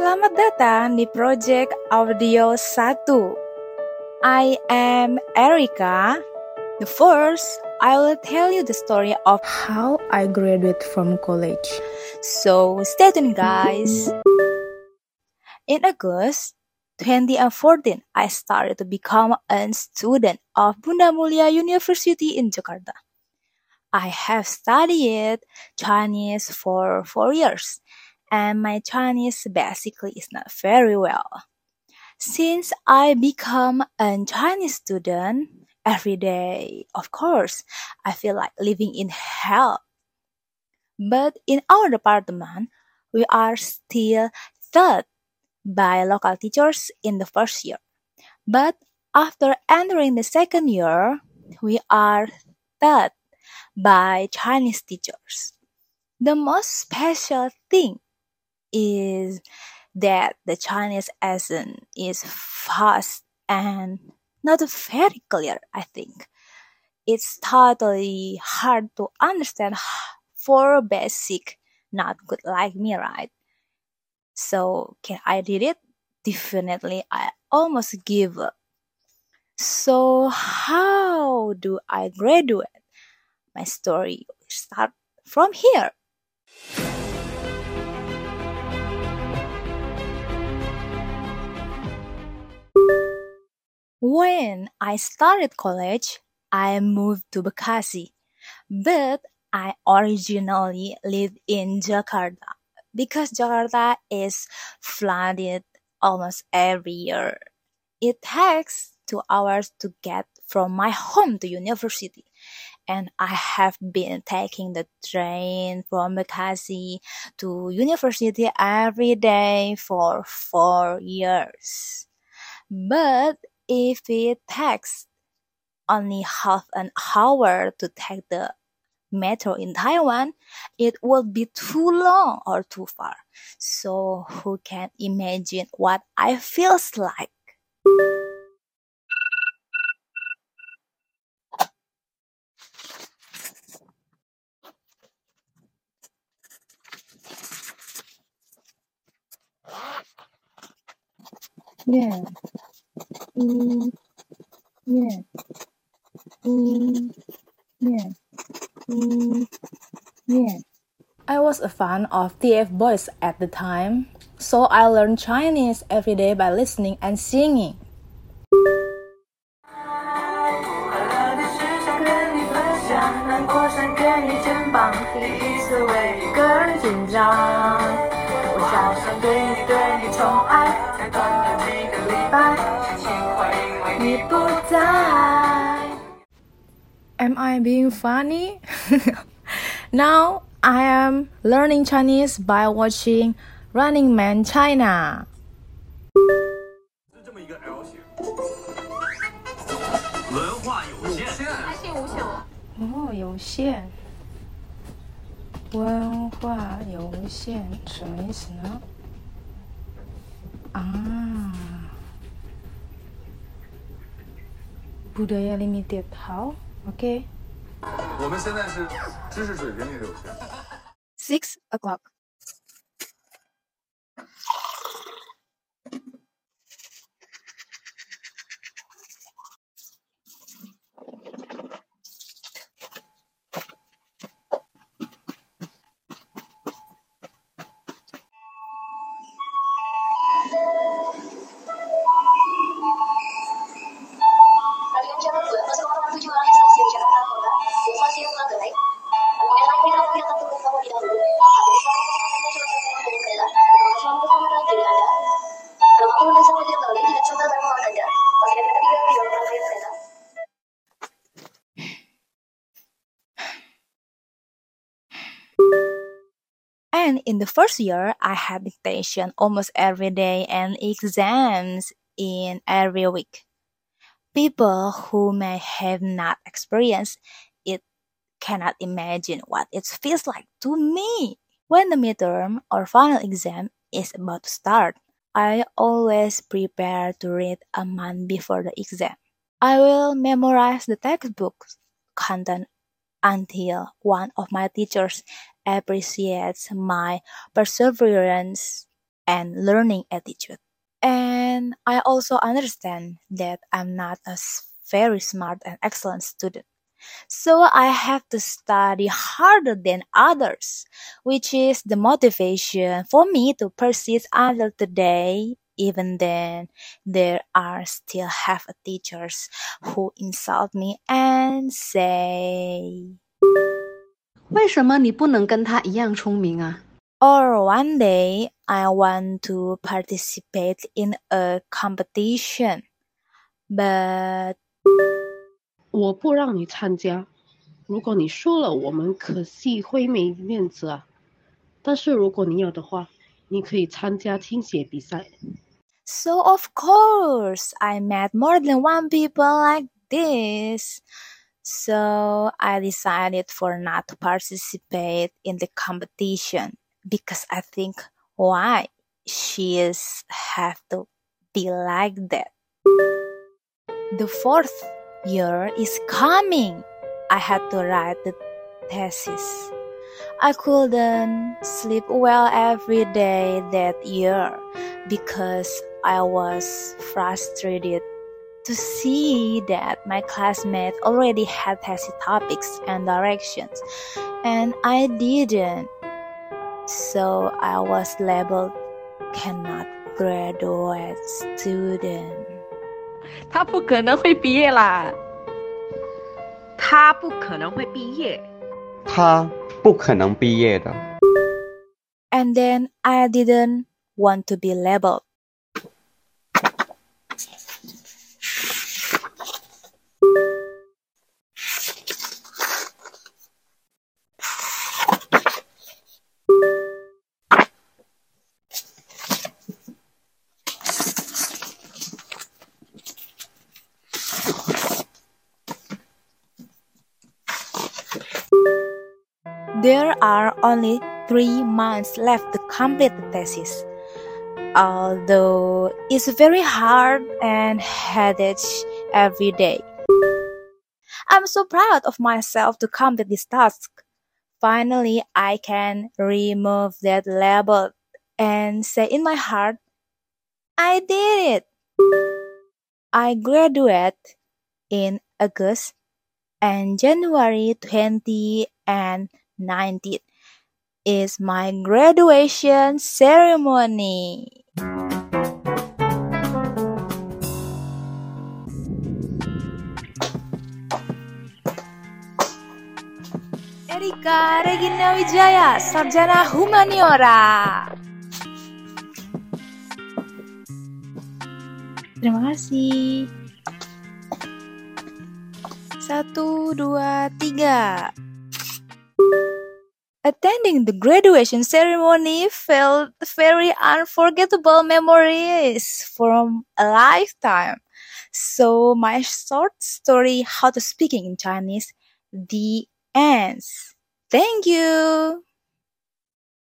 Selamat datang di Project Audio 1. I am Erika. The first, I will tell you the story of how I graduated from college. So stay tuned guys. In August 2014, I started to become a student of Bunda Mulia University in Jakarta. I have studied Chinese for four years and my Chinese basically is not very well. Since I become a Chinese student every day, of course, I feel like living in hell. But in our department, we are still taught by local teachers in the first year. But after entering the second year, we are taught by Chinese teachers. The most special thing is that the Chinese accent is fast and not very clear, I think. It's totally hard to understand for basic not good like me, right? So can I did it? Definitely I almost give up. So how do I graduate? My story start from here. When I started college, I moved to Bekasi, but I originally lived in Jakarta because Jakarta is flooded almost every year. It takes two hours to get from my home to university, and I have been taking the train from Bekasi to university every day for four years. But if it takes only half an hour to take the metro in Taiwan, it would be too long or too far. So who can imagine what I feels like? Yeah. I was a fan of TF Boys at the time, so I learned Chinese every day by listening and singing. 早上对对你宠爱才短短几个礼拜心情坏因为你不在 am i being funny now i am learning chinese by watching running man china 是这么一个 l 型文化有限还是无限哦有限文化有限什么意思呢？啊，budaya limited how？OK。我们现在是知识水平也有限。Six o'clock. In the first year, I had dictation almost every day and exams in every week. People who may have not experienced it cannot imagine what it feels like to me. When the midterm or final exam is about to start, I always prepare to read a month before the exam. I will memorize the textbook content until one of my teachers appreciates my perseverance and learning attitude. And I also understand that I'm not a very smart and excellent student. So I have to study harder than others, which is the motivation for me to persist until today Even then, there are still half teachers who insult me and say, 为什么你不能跟他一样聪明啊？ or one day I want to participate in a competition, but 我不让你参加，如果你输了，我们可惜会没面子啊。但是如果你有的话，你可以参加听写比赛。 So of course, I met more than one people like this. So I decided for not to participate in the competition because I think why she is have to be like that. The fourth year is coming. I had to write the thesis. I couldn't sleep well every day that year because I was frustrated to see that my classmates already had thesis topics and directions and I didn't. So I was labeled cannot graduate student. 他不可能会毕业啦。他不可能会毕业。他不可能毕业的。 And then I didn't want to be labeled. There are only three months left to complete the thesis. Although it's very hard and headache every day. I'm so proud of myself to complete this task. Finally, I can remove that label and say in my heart, I did it. I graduate in August and January 20 and 19 is my graduation ceremony. Erika Regina Wijaya, Sarjana Humaniora. Terima kasih. Satu, dua, tiga. Attending the graduation ceremony felt very unforgettable memories from a lifetime. So my short story how to speaking in Chinese the ends. Thank you.